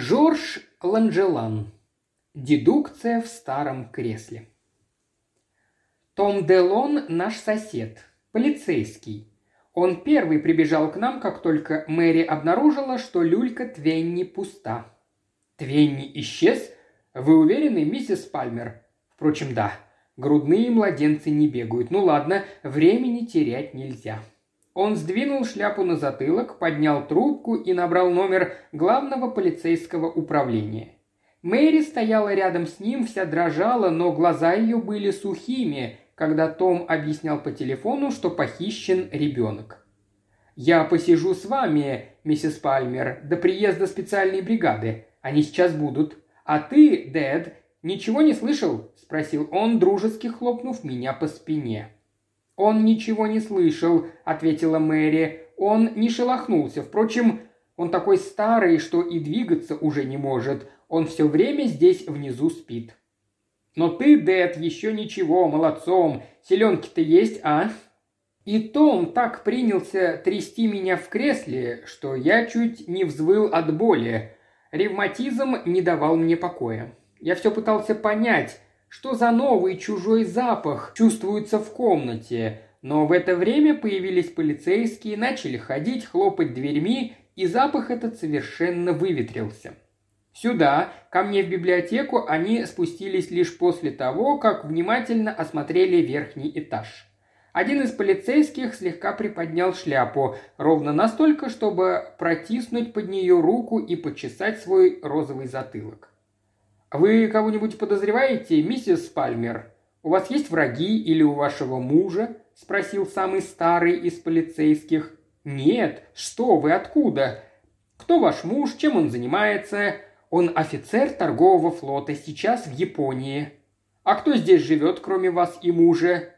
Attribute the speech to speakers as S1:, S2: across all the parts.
S1: Жорж Ланжелан. Дедукция в старом кресле. Том Делон – наш сосед, полицейский. Он первый прибежал к нам, как только Мэри обнаружила, что люлька Твенни пуста. Твенни исчез? Вы уверены, миссис Пальмер? Впрочем, да. Грудные младенцы не бегают. Ну ладно, времени терять нельзя. Он сдвинул шляпу на затылок, поднял трубку и набрал номер главного полицейского управления. Мэри стояла рядом с ним, вся дрожала, но глаза ее были сухими, когда Том объяснял по телефону, что похищен ребенок. «Я посижу с вами, миссис Пальмер, до приезда специальной бригады. Они сейчас будут. А ты, Дэд, ничего не слышал?» – спросил он, дружески хлопнув меня по спине. «Он ничего не слышал», — ответила Мэри. «Он не шелохнулся. Впрочем, он такой старый, что и двигаться уже не может. Он все время здесь внизу спит». «Но ты, Дэд, еще ничего, молодцом. Селенки-то есть, а?» И Том так принялся трясти меня в кресле, что я чуть не взвыл от боли. Ревматизм не давал мне покоя. Я все пытался понять, что за новый чужой запах чувствуется в комнате, но в это время появились полицейские, начали ходить, хлопать дверьми, и запах этот совершенно выветрился. Сюда, ко мне в библиотеку, они спустились лишь после того, как внимательно осмотрели верхний этаж. Один из полицейских слегка приподнял шляпу, ровно настолько, чтобы протиснуть под нее руку и почесать свой розовый затылок. «Вы кого-нибудь подозреваете, миссис Пальмер? У вас есть враги или у вашего мужа?» – спросил самый старый из полицейских. «Нет. Что вы, откуда? Кто ваш муж, чем он занимается? Он офицер торгового флота, сейчас в Японии. А кто здесь живет, кроме вас и мужа?»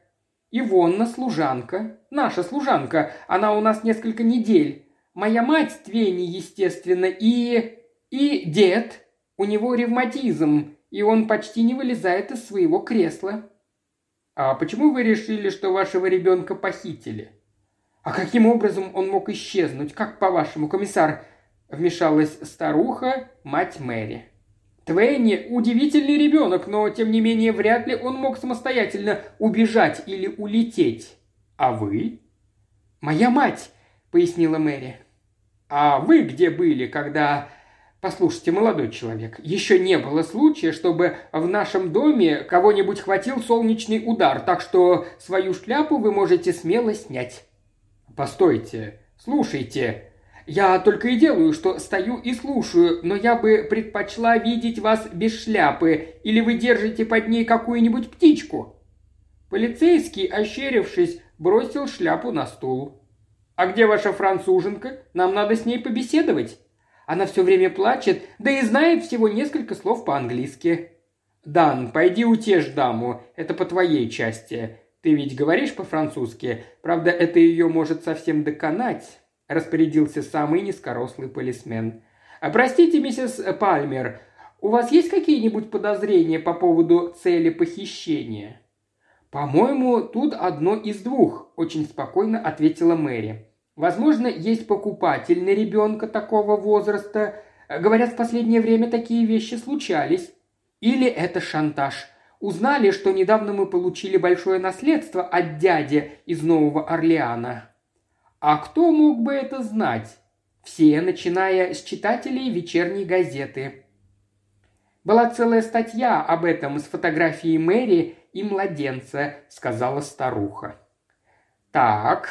S1: «Ивонна служанка. Наша служанка. Она у нас несколько недель. Моя мать Твени, естественно, и... и дед. У него ревматизм, и он почти не вылезает из своего кресла». «А почему вы решили, что вашего ребенка похитили?» «А каким образом он мог исчезнуть? Как по-вашему, комиссар?» Вмешалась старуха, мать Мэри. Твенни – удивительный ребенок, но, тем не менее, вряд ли он мог самостоятельно убежать или улететь. А вы? «Моя мать», – пояснила Мэри. «А вы где были, когда Послушайте, молодой человек, еще не было случая, чтобы в нашем доме кого-нибудь хватил солнечный удар, так что свою шляпу вы можете смело снять. Постойте, слушайте. Я только и делаю, что стою и слушаю, но я бы предпочла видеть вас без шляпы, или вы держите под ней какую-нибудь птичку. Полицейский, ощерившись, бросил шляпу на стул. «А где ваша француженка? Нам надо с ней побеседовать». Она все время плачет, да и знает всего несколько слов по-английски. «Дан, пойди утешь даму, это по твоей части. Ты ведь говоришь по-французски, правда, это ее может совсем доконать», – распорядился самый низкорослый полисмен. «А простите, миссис Пальмер, у вас есть какие-нибудь подозрения по поводу цели похищения?» «По-моему, тут одно из двух», – очень спокойно ответила Мэри. Возможно, есть покупатель на ребенка такого возраста. Говорят, в последнее время такие вещи случались. Или это шантаж. Узнали, что недавно мы получили большое наследство от дяди из Нового Орлеана. А кто мог бы это знать? Все, начиная с читателей вечерней газеты. Была целая статья об этом с фотографией Мэри и младенца, сказала старуха. Так,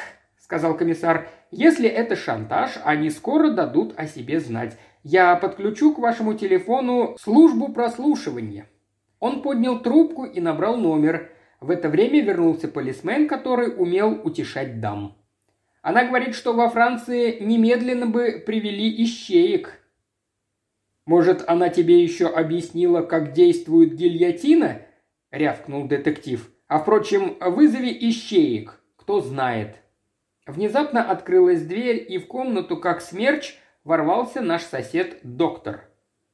S1: сказал комиссар, если это шантаж, они скоро дадут о себе знать. Я подключу к вашему телефону службу прослушивания». Он поднял трубку и набрал номер. В это время вернулся полисмен, который умел утешать дам. Она говорит, что во Франции немедленно бы привели ищеек. «Может, она тебе еще объяснила, как действует гильотина?» – рявкнул детектив. «А впрочем, вызови ищеек, кто знает». Внезапно открылась дверь, и в комнату, как смерч, ворвался наш сосед доктор.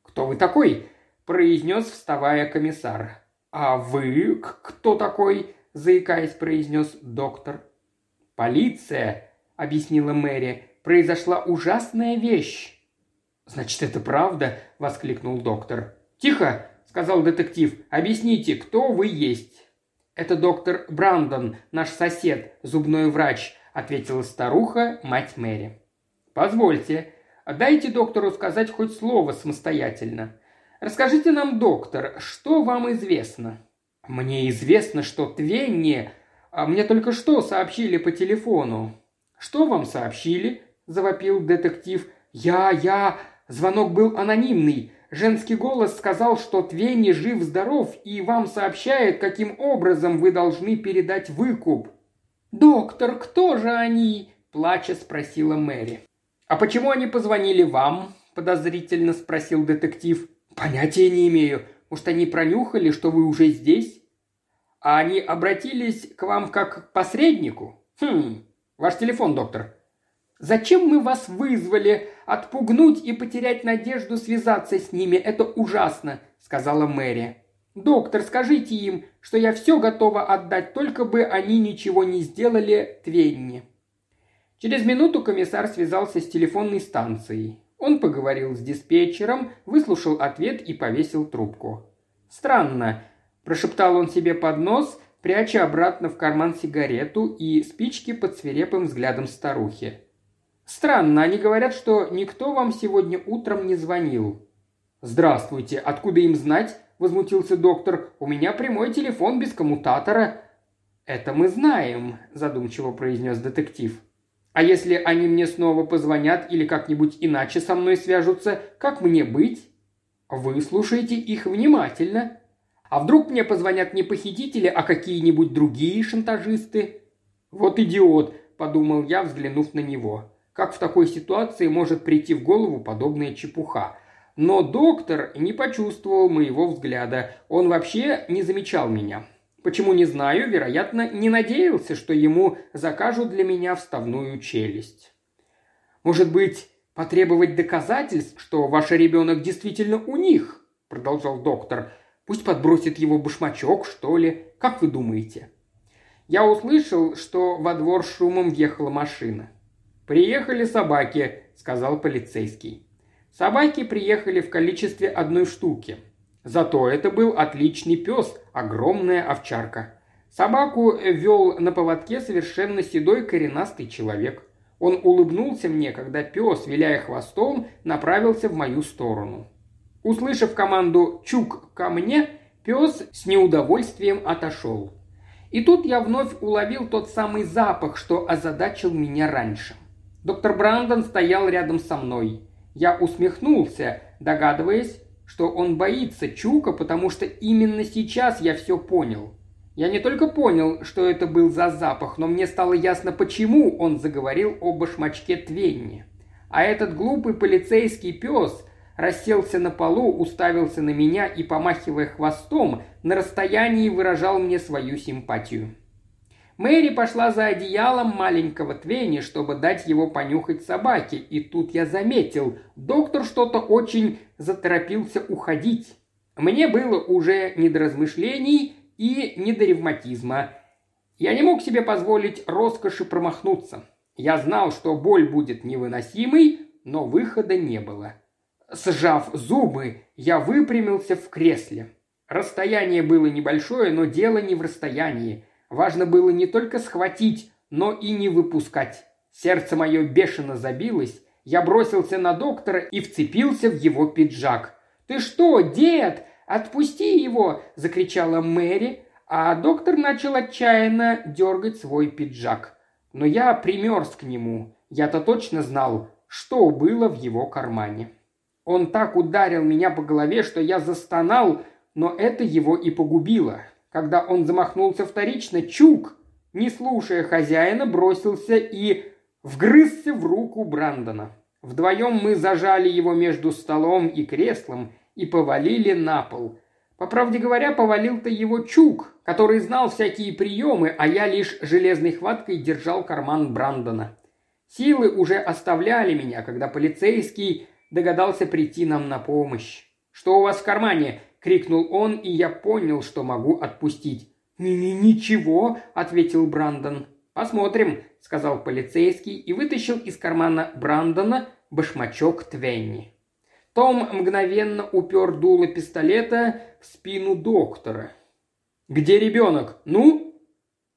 S1: «Кто вы такой?» – произнес, вставая комиссар. «А вы кто такой?» – заикаясь, произнес доктор. «Полиция», – объяснила Мэри, – «произошла ужасная вещь». «Значит, это правда?» – воскликнул доктор. «Тихо!» – сказал детектив. «Объясните, кто вы есть?» «Это доктор Брандон, наш сосед, зубной врач», – ответила старуха, мать Мэри. «Позвольте, дайте доктору сказать хоть слово самостоятельно. Расскажите нам, доктор, что вам известно?» «Мне известно, что Твенни... А мне только что сообщили по телефону». «Что вам сообщили?» – завопил детектив. «Я, я... Звонок был анонимный. Женский голос сказал, что Твенни жив-здоров и вам сообщает, каким образом вы должны передать выкуп». «Доктор, кто же они?» – плача спросила Мэри. «А почему они позвонили вам?» – подозрительно спросил детектив. «Понятия не имею. Может, они пронюхали, что вы уже здесь?» «А они обратились к вам как к посреднику?» «Хм, ваш телефон, доктор». «Зачем мы вас вызвали? Отпугнуть и потерять надежду связаться с ними – это ужасно», – сказала Мэри. «Доктор, скажите им, что я все готова отдать, только бы они ничего не сделали Твенни». Через минуту комиссар связался с телефонной станцией. Он поговорил с диспетчером, выслушал ответ и повесил трубку. «Странно», – прошептал он себе под нос, пряча обратно в карман сигарету и спички под свирепым взглядом старухи. «Странно, они говорят, что никто вам сегодня утром не звонил». «Здравствуйте, откуда им знать?» – возмутился доктор. «У меня прямой телефон без коммутатора». «Это мы знаем», – задумчиво произнес детектив. А если они мне снова позвонят или как-нибудь иначе со мной свяжутся, как мне быть? Вы слушаете их внимательно. А вдруг мне позвонят не похитители, а какие-нибудь другие шантажисты? Вот идиот, подумал я, взглянув на него. Как в такой ситуации может прийти в голову подобная чепуха? Но доктор не почувствовал моего взгляда. Он вообще не замечал меня. Почему не знаю, вероятно, не надеялся, что ему закажут для меня вставную челюсть. Может быть, потребовать доказательств, что ваш ребенок действительно у них, продолжал доктор. Пусть подбросит его башмачок, что ли. Как вы думаете? Я услышал, что во двор шумом въехала машина. «Приехали собаки», — сказал полицейский. Собаки приехали в количестве одной штуки – Зато это был отличный пес, огромная овчарка. Собаку вел на поводке совершенно седой коренастый человек. Он улыбнулся мне, когда пес, виляя хвостом, направился в мою сторону. Услышав команду «Чук, ко мне!», пес с неудовольствием отошел. И тут я вновь уловил тот самый запах, что озадачил меня раньше. Доктор Брандон стоял рядом со мной. Я усмехнулся, догадываясь, что он боится Чука, потому что именно сейчас я все понял. Я не только понял, что это был за запах, но мне стало ясно, почему он заговорил о башмачке Твенни. А этот глупый полицейский пес расселся на полу, уставился на меня и, помахивая хвостом, на расстоянии выражал мне свою симпатию. Мэри пошла за одеялом маленького Твенни, чтобы дать его понюхать собаке, и тут я заметил, доктор что-то очень заторопился уходить. Мне было уже не до размышлений и не до ревматизма. Я не мог себе позволить роскоши промахнуться. Я знал, что боль будет невыносимой, но выхода не было. Сжав зубы, я выпрямился в кресле. Расстояние было небольшое, но дело не в расстоянии – Важно было не только схватить, но и не выпускать. Сердце мое бешено забилось. Я бросился на доктора и вцепился в его пиджак. «Ты что, дед? Отпусти его!» – закричала Мэри, а доктор начал отчаянно дергать свой пиджак. Но я примерз к нему. Я-то точно знал, что было в его кармане. Он так ударил меня по голове, что я застонал, но это его и погубило. Когда он замахнулся вторично, Чук, не слушая хозяина, бросился и вгрызся в руку Брандона. Вдвоем мы зажали его между столом и креслом и повалили на пол. По правде говоря, повалил-то его Чук, который знал всякие приемы, а я лишь железной хваткой держал карман Брандона. Силы уже оставляли меня, когда полицейский догадался прийти нам на помощь. «Что у вас в кармане?» Крикнул он, и я понял, что могу отпустить. «Ничего», — ответил Брандон. «Посмотрим», — сказал полицейский и вытащил из кармана Брандона башмачок Твенни. Том мгновенно упер дуло пистолета в спину доктора. «Где ребенок? Ну?»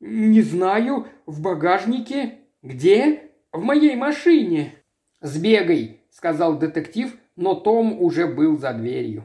S1: «Не знаю. В багажнике. Где?» «В моей машине». «Сбегай», — сказал детектив, но Том уже был за дверью.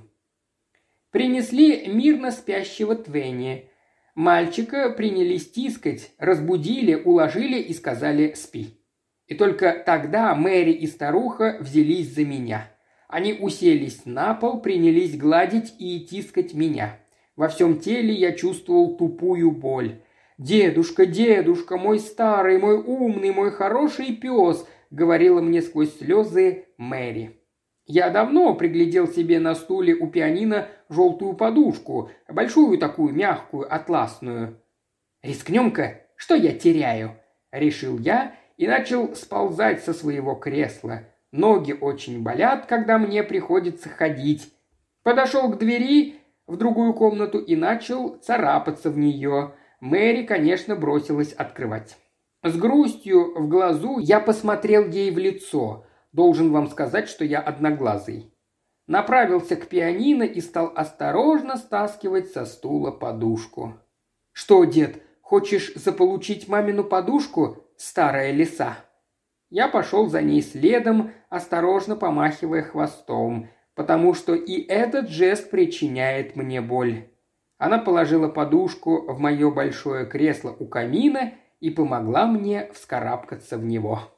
S1: Принесли мирно спящего Твенни. Мальчика принялись тискать, разбудили, уложили и сказали «спи». И только тогда Мэри и старуха взялись за меня. Они уселись на пол, принялись гладить и тискать меня. Во всем теле я чувствовал тупую боль. «Дедушка, дедушка, мой старый, мой умный, мой хороший пес», — говорила мне сквозь слезы Мэри. Я давно приглядел себе на стуле у пианино желтую подушку, большую такую мягкую, атласную. «Рискнем-ка, что я теряю?» – решил я и начал сползать со своего кресла. Ноги очень болят, когда мне приходится ходить. Подошел к двери в другую комнату и начал царапаться в нее. Мэри, конечно, бросилась открывать. С грустью в глазу я посмотрел ей в лицо – Должен вам сказать, что я одноглазый. Направился к пианино и стал осторожно стаскивать со стула подушку. «Что, дед, хочешь заполучить мамину подушку, старая лиса?» Я пошел за ней следом, осторожно помахивая хвостом, потому что и этот жест причиняет мне боль. Она положила подушку в мое большое кресло у камина и помогла мне вскарабкаться в него.